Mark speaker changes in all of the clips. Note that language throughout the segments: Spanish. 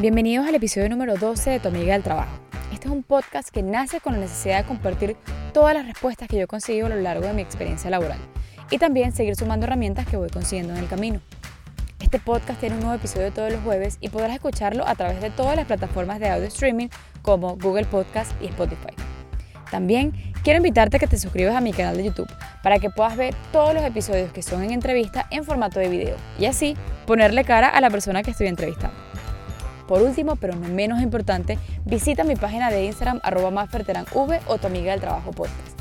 Speaker 1: Bienvenidos al episodio número 12 de Tu Amiga del Trabajo. Este es un podcast que nace con la necesidad de compartir todas las respuestas que yo he conseguido a lo largo de mi experiencia laboral y también seguir sumando herramientas que voy consiguiendo en el camino. Este podcast tiene un nuevo episodio todos los jueves y podrás escucharlo a través de todas las plataformas de audio streaming como Google Podcast y Spotify. También quiero invitarte a que te suscribas a mi canal de YouTube para que puedas ver todos los episodios que son en entrevista en formato de video y así ponerle cara a la persona que estoy entrevistando. Por último, pero no menos importante, visita mi página de Instagram arroba o tu amiga del trabajo podcast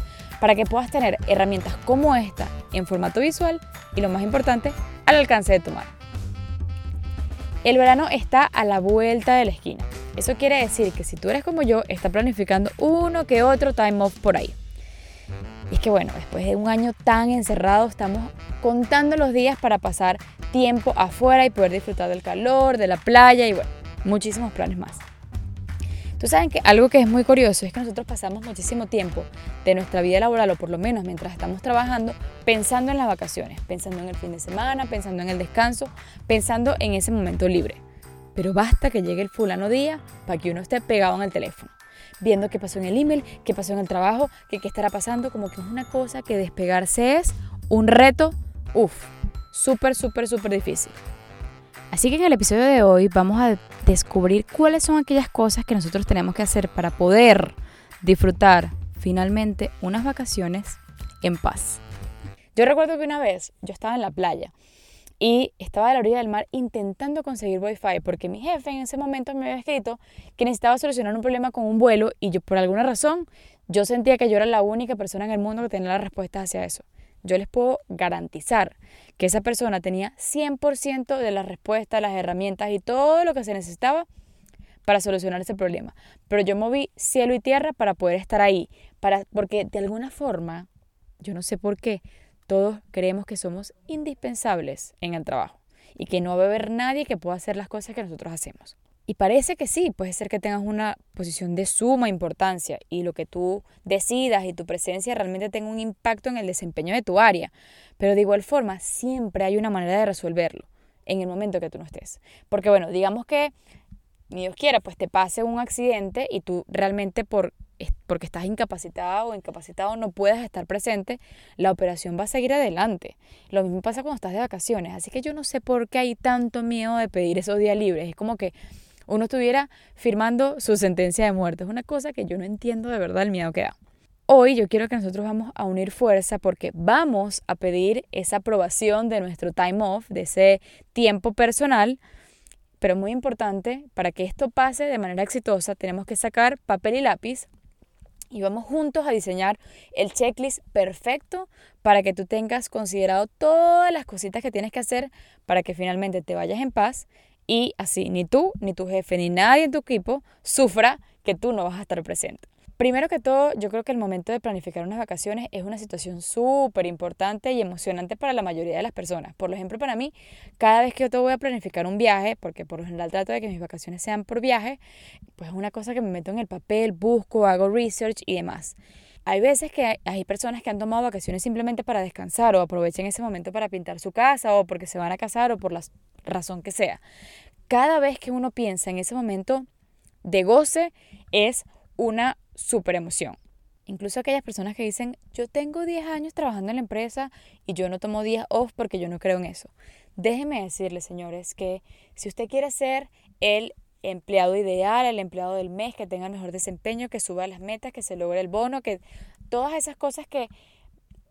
Speaker 1: para que puedas tener herramientas como esta en formato visual y lo más importante, al alcance de tu mano. El verano está a la vuelta de la esquina. Eso quiere decir que si tú eres como yo, está planificando uno que otro time off por ahí. Y es que bueno, después de un año tan encerrado, estamos contando los días para pasar tiempo afuera y poder disfrutar del calor, de la playa y bueno, muchísimos planes más. Tú saben que algo que es muy curioso es que nosotros pasamos muchísimo tiempo de nuestra vida laboral, o por lo menos mientras estamos trabajando, pensando en las vacaciones, pensando en el fin de semana, pensando en el descanso, pensando en ese momento libre. Pero basta que llegue el fulano día para que uno esté pegado en el teléfono, viendo qué pasó en el email, qué pasó en el trabajo, qué, qué estará pasando, como que es una cosa que despegarse es un reto, uff, súper, súper, súper difícil. Así que en el episodio de hoy vamos a descubrir cuáles son aquellas cosas que nosotros tenemos que hacer para poder disfrutar finalmente unas vacaciones en paz. Yo recuerdo que una vez yo estaba en la playa y estaba a la orilla del mar intentando conseguir wifi porque mi jefe en ese momento me había escrito que necesitaba solucionar un problema con un vuelo y yo por alguna razón yo sentía que yo era la única persona en el mundo que tenía la respuesta hacia eso yo les puedo garantizar que esa persona tenía 100% de las respuestas, las herramientas y todo lo que se necesitaba para solucionar ese problema. Pero yo moví cielo y tierra para poder estar ahí, para, porque de alguna forma, yo no sé por qué, todos creemos que somos indispensables en el trabajo y que no va a haber nadie que pueda hacer las cosas que nosotros hacemos. Y parece que sí, puede ser que tengas una posición de suma importancia y lo que tú decidas y tu presencia realmente tenga un impacto en el desempeño de tu área. Pero de igual forma, siempre hay una manera de resolverlo en el momento que tú no estés. Porque bueno, digamos que, ni Dios quiera, pues te pase un accidente y tú realmente por, porque estás incapacitado o incapacitado no puedas estar presente, la operación va a seguir adelante. Lo mismo pasa cuando estás de vacaciones. Así que yo no sé por qué hay tanto miedo de pedir esos días libres. Es como que uno estuviera firmando su sentencia de muerte. Es una cosa que yo no entiendo de verdad el miedo que da. Hoy yo quiero que nosotros vamos a unir fuerza porque vamos a pedir esa aprobación de nuestro time off, de ese tiempo personal, pero muy importante, para que esto pase de manera exitosa, tenemos que sacar papel y lápiz y vamos juntos a diseñar el checklist perfecto para que tú tengas considerado todas las cositas que tienes que hacer para que finalmente te vayas en paz y así ni tú, ni tu jefe, ni nadie en tu equipo sufra que tú no vas a estar presente. Primero que todo, yo creo que el momento de planificar unas vacaciones es una situación súper importante y emocionante para la mayoría de las personas. Por ejemplo, para mí, cada vez que yo te voy a planificar un viaje, porque por lo general trato de que mis vacaciones sean por viaje, pues es una cosa que me meto en el papel, busco, hago research y demás. Hay veces que hay personas que han tomado vacaciones simplemente para descansar o aprovechan ese momento para pintar su casa o porque se van a casar o por la razón que sea. Cada vez que uno piensa en ese momento de goce es una super emoción. Incluso aquellas personas que dicen, yo tengo 10 años trabajando en la empresa y yo no tomo días off porque yo no creo en eso. Déjenme decirles, señores, que si usted quiere ser el empleado ideal, el empleado del mes, que tenga el mejor desempeño, que suba las metas, que se logre el bono, que todas esas cosas que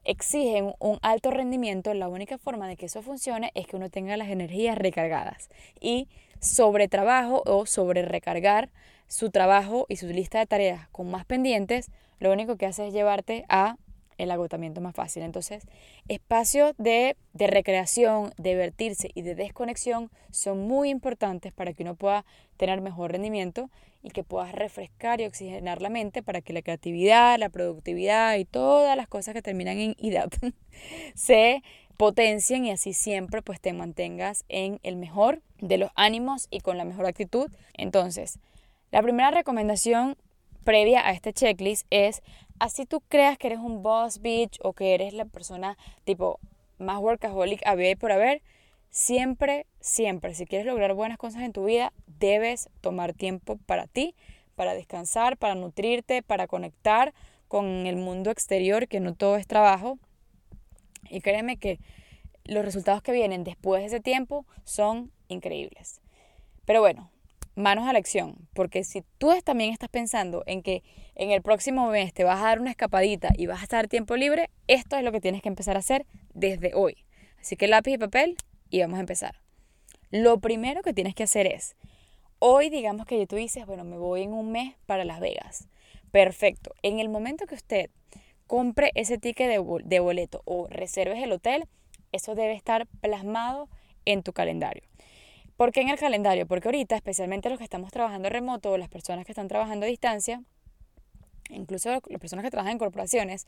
Speaker 1: exigen un alto rendimiento, la única forma de que eso funcione es que uno tenga las energías recargadas y sobre trabajo o sobre recargar su trabajo y su lista de tareas con más pendientes, lo único que hace es llevarte a el agotamiento más fácil. Entonces, espacios de, recreación, de divertirse y de desconexión son muy importantes para que uno pueda tener mejor rendimiento y que puedas refrescar y oxigenar la mente para que la creatividad, la productividad y todas las cosas que terminan en IDAP se potencien y así siempre pues te mantengas en el mejor de los ánimos y con la mejor actitud. Entonces, la primera recomendación previa a este checklist es, así tú creas que eres un boss bitch o que eres la persona tipo más workaholic había y por haber, Siempre, siempre, si quieres lograr buenas cosas en tu vida, debes tomar tiempo para ti, para descansar, para nutrirte, para conectar con el mundo exterior, que no todo es trabajo. Y créeme que los resultados que vienen después de ese tiempo son increíbles. Pero bueno, manos a la acción, porque si tú también estás pensando en que en el próximo mes te vas a dar una escapadita y vas a estar tiempo libre, esto es lo que tienes que empezar a hacer desde hoy. Así que lápiz y papel y vamos a empezar. Lo primero que tienes que hacer es, hoy digamos que tú dices, bueno, me voy en un mes para Las Vegas. Perfecto. En el momento que usted compre ese ticket de, boleto o reserves el hotel, eso debe estar plasmado en tu calendario. ¿Por qué en el calendario? Porque ahorita, especialmente los que estamos trabajando remoto o las personas que están trabajando a distancia, incluso las personas que trabajan en corporaciones,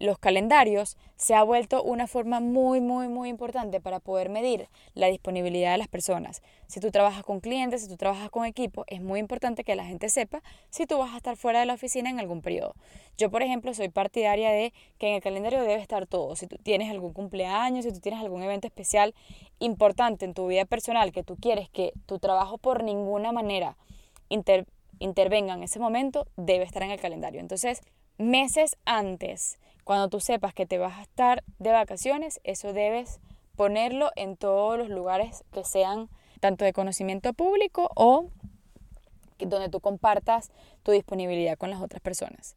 Speaker 1: los calendarios se ha vuelto una forma muy, muy, muy importante para poder medir la disponibilidad de las personas. Si tú trabajas con clientes, si tú trabajas con equipo, es muy importante que la gente sepa si tú vas a estar fuera de la oficina en algún periodo. Yo, por ejemplo, soy partidaria de que en el calendario debe estar todo. Si tú tienes algún cumpleaños, si tú tienes algún evento especial importante en tu vida personal que tú quieres que tu trabajo por ninguna manera inter intervenga en ese momento debe estar en el calendario. Entonces, meses antes, cuando tú sepas que te vas a estar de vacaciones, eso debes ponerlo en todos los lugares que sean tanto de conocimiento público o donde tú compartas tu disponibilidad con las otras personas.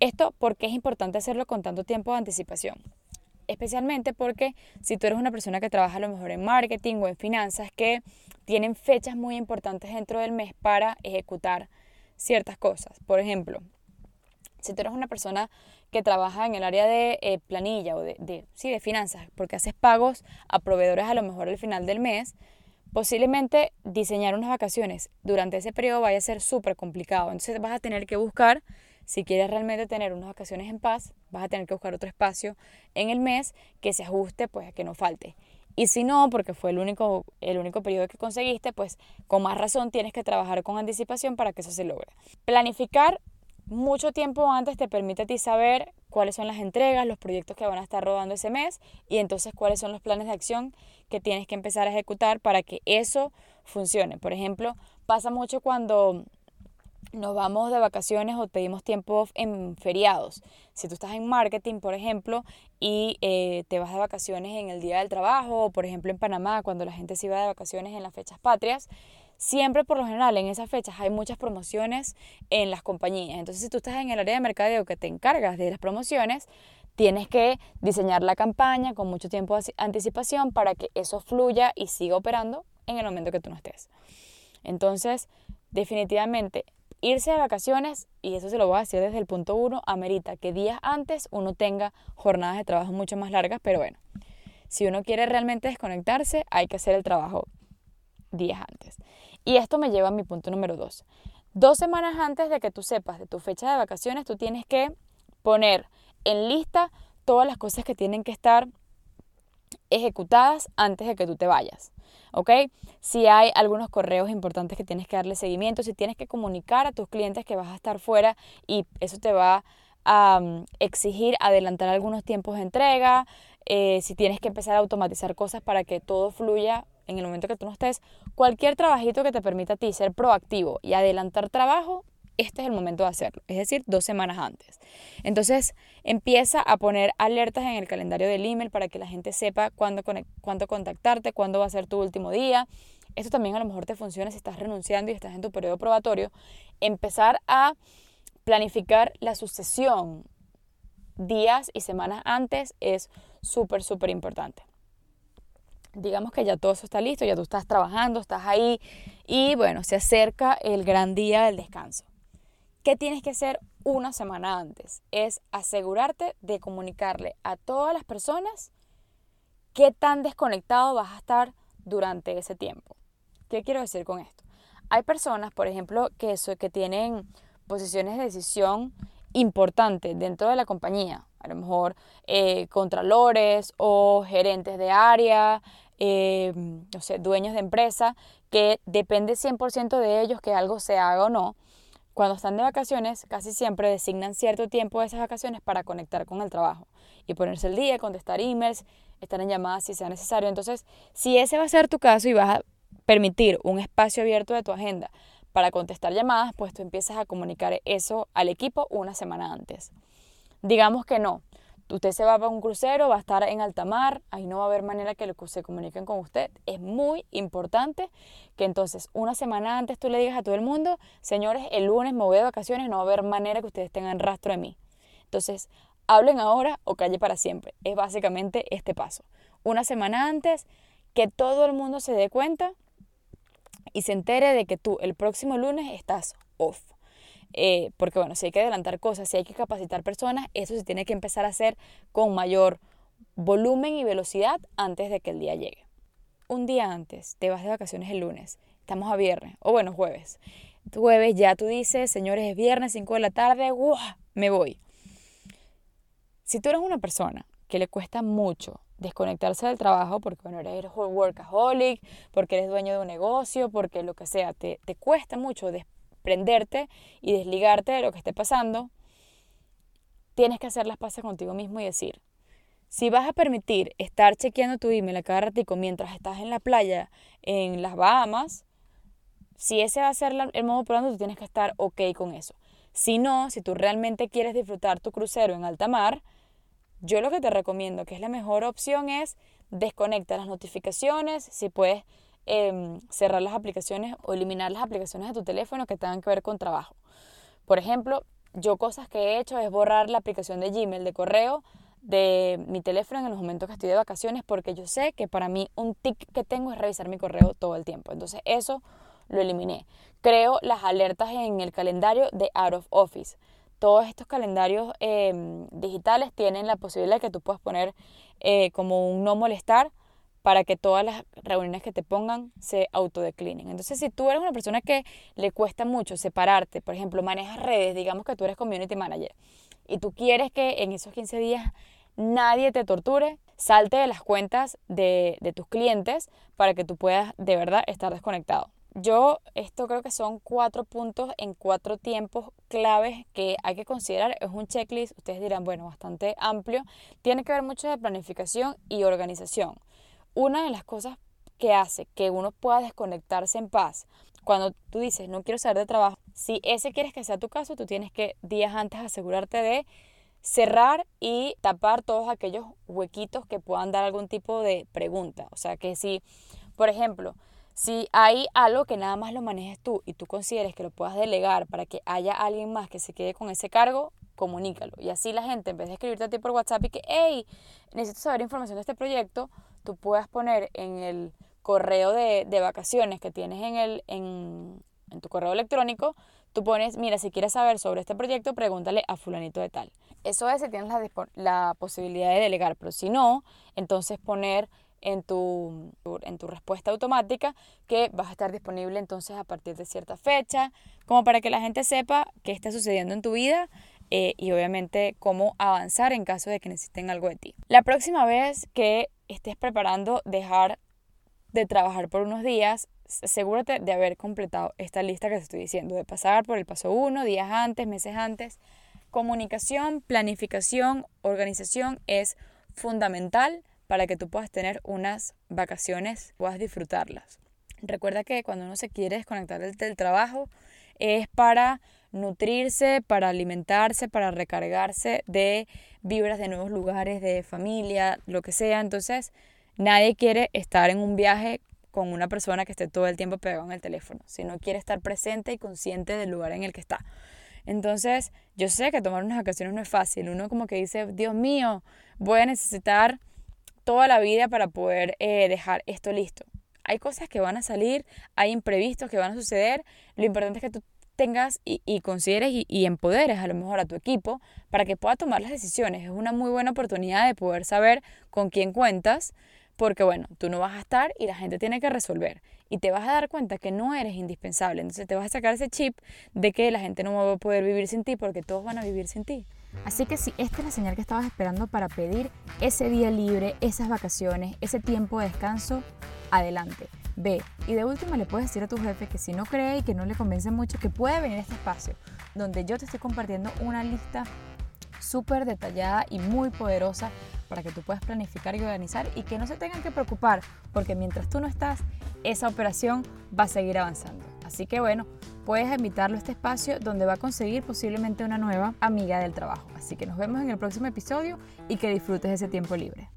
Speaker 1: Esto porque es importante hacerlo con tanto tiempo de anticipación especialmente porque si tú eres una persona que trabaja a lo mejor en marketing o en finanzas, que tienen fechas muy importantes dentro del mes para ejecutar ciertas cosas. Por ejemplo, si tú eres una persona que trabaja en el área de eh, planilla o de, sí, de finanzas, porque haces pagos a proveedores a lo mejor al final del mes, posiblemente diseñar unas vacaciones durante ese periodo vaya a ser súper complicado. Entonces vas a tener que buscar si quieres realmente tener unas vacaciones en paz, vas a tener que buscar otro espacio en el mes que se ajuste, pues a que no falte. Y si no, porque fue el único, el único periodo que conseguiste, pues con más razón tienes que trabajar con anticipación para que eso se logre. Planificar mucho tiempo antes te permite a ti saber cuáles son las entregas, los proyectos que van a estar rodando ese mes y entonces cuáles son los planes de acción que tienes que empezar a ejecutar para que eso funcione. Por ejemplo, pasa mucho cuando nos vamos de vacaciones o pedimos tiempo en feriados. Si tú estás en marketing, por ejemplo, y eh, te vas de vacaciones en el día del trabajo, o por ejemplo en Panamá, cuando la gente se va de vacaciones en las fechas patrias, siempre por lo general en esas fechas hay muchas promociones en las compañías. Entonces, si tú estás en el área de mercadeo que te encargas de las promociones, tienes que diseñar la campaña con mucho tiempo de anticipación para que eso fluya y siga operando en el momento que tú no estés. Entonces, definitivamente Irse de vacaciones, y eso se lo voy a decir desde el punto uno, amerita que días antes uno tenga jornadas de trabajo mucho más largas, pero bueno, si uno quiere realmente desconectarse, hay que hacer el trabajo días antes. Y esto me lleva a mi punto número dos. Dos semanas antes de que tú sepas de tu fecha de vacaciones, tú tienes que poner en lista todas las cosas que tienen que estar ejecutadas antes de que tú te vayas. ¿ok? Si hay algunos correos importantes que tienes que darle seguimiento, si tienes que comunicar a tus clientes que vas a estar fuera y eso te va a mm, exigir adelantar algunos tiempos de entrega, eh, si tienes que empezar a automatizar cosas para que todo fluya en el momento que tú no estés, cualquier trabajito que te permita a ti ser proactivo y adelantar trabajo, este es el momento de hacerlo, es decir, dos semanas antes. Entonces, empieza a poner alertas en el calendario del email para que la gente sepa cuándo, cuándo contactarte, cuándo va a ser tu último día. Esto también a lo mejor te funciona si estás renunciando y estás en tu periodo probatorio. Empezar a planificar la sucesión días y semanas antes es súper, súper importante. Digamos que ya todo eso está listo, ya tú estás trabajando, estás ahí y bueno, se acerca el gran día del descanso. ¿Qué tienes que hacer una semana antes? Es asegurarte de comunicarle a todas las personas qué tan desconectado vas a estar durante ese tiempo. ¿Qué quiero decir con esto? Hay personas, por ejemplo, que, que tienen posiciones de decisión importantes dentro de la compañía, a lo mejor eh, contralores o gerentes de área, eh, no sé, dueños de empresa, que depende 100% de ellos que algo se haga o no cuando están de vacaciones, casi siempre designan cierto tiempo de esas vacaciones para conectar con el trabajo y ponerse el día, contestar emails, estar en llamadas si sea necesario. Entonces, si ese va a ser tu caso y vas a permitir un espacio abierto de tu agenda para contestar llamadas, pues tú empiezas a comunicar eso al equipo una semana antes. Digamos que no, usted se va para un crucero, va a estar en alta mar, ahí no va a haber manera que se comuniquen con usted. Es muy importante que entonces una semana antes tú le digas a todo el mundo, señores, el lunes me voy de vacaciones, no va a haber manera que ustedes tengan rastro de mí. Entonces, hablen ahora o calle para siempre. Es básicamente este paso. Una semana antes, que todo el mundo se dé cuenta y se entere de que tú el próximo lunes estás off. Eh, porque bueno, si hay que adelantar cosas, si hay que capacitar personas, eso se tiene que empezar a hacer con mayor volumen y velocidad antes de que el día llegue. Un día antes, te vas de vacaciones el lunes, estamos a viernes, o bueno, jueves. Jueves ya tú dices, señores, es viernes, 5 de la tarde, me voy. Si tú eres una persona que le cuesta mucho desconectarse del trabajo porque bueno, eres workaholic, porque eres dueño de un negocio, porque lo que sea, te, te cuesta mucho desprenderte y desligarte de lo que esté pasando, tienes que hacer las paces contigo mismo y decir, si vas a permitir estar chequeando tu email a cada ratico mientras estás en la playa en las Bahamas, si ese va a ser el modo por donde tú tienes que estar ok con eso. Si no, si tú realmente quieres disfrutar tu crucero en alta mar, yo lo que te recomiendo, que es la mejor opción, es desconectar las notificaciones, si puedes em, cerrar las aplicaciones o eliminar las aplicaciones de tu teléfono que tengan que ver con trabajo. Por ejemplo, yo cosas que he hecho es borrar la aplicación de Gmail, de correo, de mi teléfono en los momentos que estoy de vacaciones, porque yo sé que para mí un tic que tengo es revisar mi correo todo el tiempo. Entonces eso lo eliminé. Creo las alertas en el calendario de Out of Office todos estos calendarios em, digitales tienen la posibilidad de que tú puedas poner eh, como un no molestar para que todas las reuniones que te pongan se autodeclinen. Entonces, si tú eres una persona que le cuesta mucho separarte, por ejemplo, manejas redes, digamos que tú eres community manager, y tú quieres que en esos 15 días nadie te torture, salte de las cuentas de, de tus clientes para que tú puedas de verdad estar desconectado. Yo, esto creo que son cuatro puntos en cuatro tiempos claves que hay que considerar. Es un checklist, ustedes dirán, bueno, bastante amplio. Tiene que ver mucho de planificación y organización. Una de las cosas que hace que uno pueda desconectarse en paz, cuando tú dices, no quiero salir de trabajo, si ese quieres que sea tu caso, tú tienes que días antes asegurarte de cerrar y tapar todos aquellos huequitos que puedan dar algún tipo de pregunta. O sea, que si, por ejemplo, si hay algo que nada más lo manejes tú y tú consideres que lo puedas delegar para que haya alguien más que se quede con ese cargo, comunícalo. Y así la gente, en vez de escribirte a ti por WhatsApp y que, hey, necesito saber información de este proyecto, tú puedas poner en el correo de, de vacaciones que tienes en, el, en, en tu correo electrónico, tú pones, mira, si quieres saber sobre este proyecto, pregúntale a fulanito de tal. Eso es si tienes la, la posibilidad de delegar, pero si no, entonces poner en tu, en tu respuesta automática que vas a estar disponible entonces a partir de cierta fecha, como para que la gente sepa qué está sucediendo en tu vida eh, y obviamente cómo avanzar en caso de que necesiten algo de ti. La próxima vez que estés preparando dejar de trabajar por unos días, asegúrate de haber completado esta lista que te estoy diciendo, de pasar por el paso 1, días antes, meses antes. Comunicación, planificación, organización es fundamental para que tú puedas tener unas vacaciones, puedas disfrutarlas. Recuerda que cuando uno se quiere desconectar del, trabajo es para nutrirse, para alimentarse, para recargarse de vibras de nuevos lugares, de familia, lo que sea. Entonces, nadie quiere estar en un viaje con una persona que esté todo el tiempo pegado en el teléfono, sino quiere estar presente y consciente del lugar en el que está. Entonces, yo sé que tomar unas vacaciones no es fácil. Uno como que dice, Dios mío, voy a necesitar toda la vida para poder eh, dejar esto listo. Hay cosas que van a salir, hay imprevistos que van a suceder. Lo importante es que tú tengas y, consideres y, y, empoderes a lo mejor a tu equipo para que pueda tomar las decisiones. Es una muy buena oportunidad de poder saber con quién cuentas, porque bueno, tú no vas a estar y la gente tiene que resolver. Y te vas a dar cuenta que no eres indispensable. Entonces te vas a sacar ese chip de que la gente no va a poder vivir sin ti porque todos van a vivir sin ti. Así que si esta es la señal que estabas esperando para pedir ese día libre, esas vacaciones, ese tiempo de descanso, adelante. Ve, y de última le puedes decir a tu jefe que si no cree y que no le convence mucho, que puede venir a este espacio, donde yo te estoy compartiendo una lista súper detallada y muy poderosa para que tú puedas planificar y organizar y que no se tengan que preocupar, porque mientras tú no estás, esa operación va a seguir avanzando. Así que bueno, puedes invitarlo a este espacio donde va a conseguir posiblemente una nueva amiga del trabajo. Así que nos vemos en el próximo episodio y que disfrutes ese tiempo libre.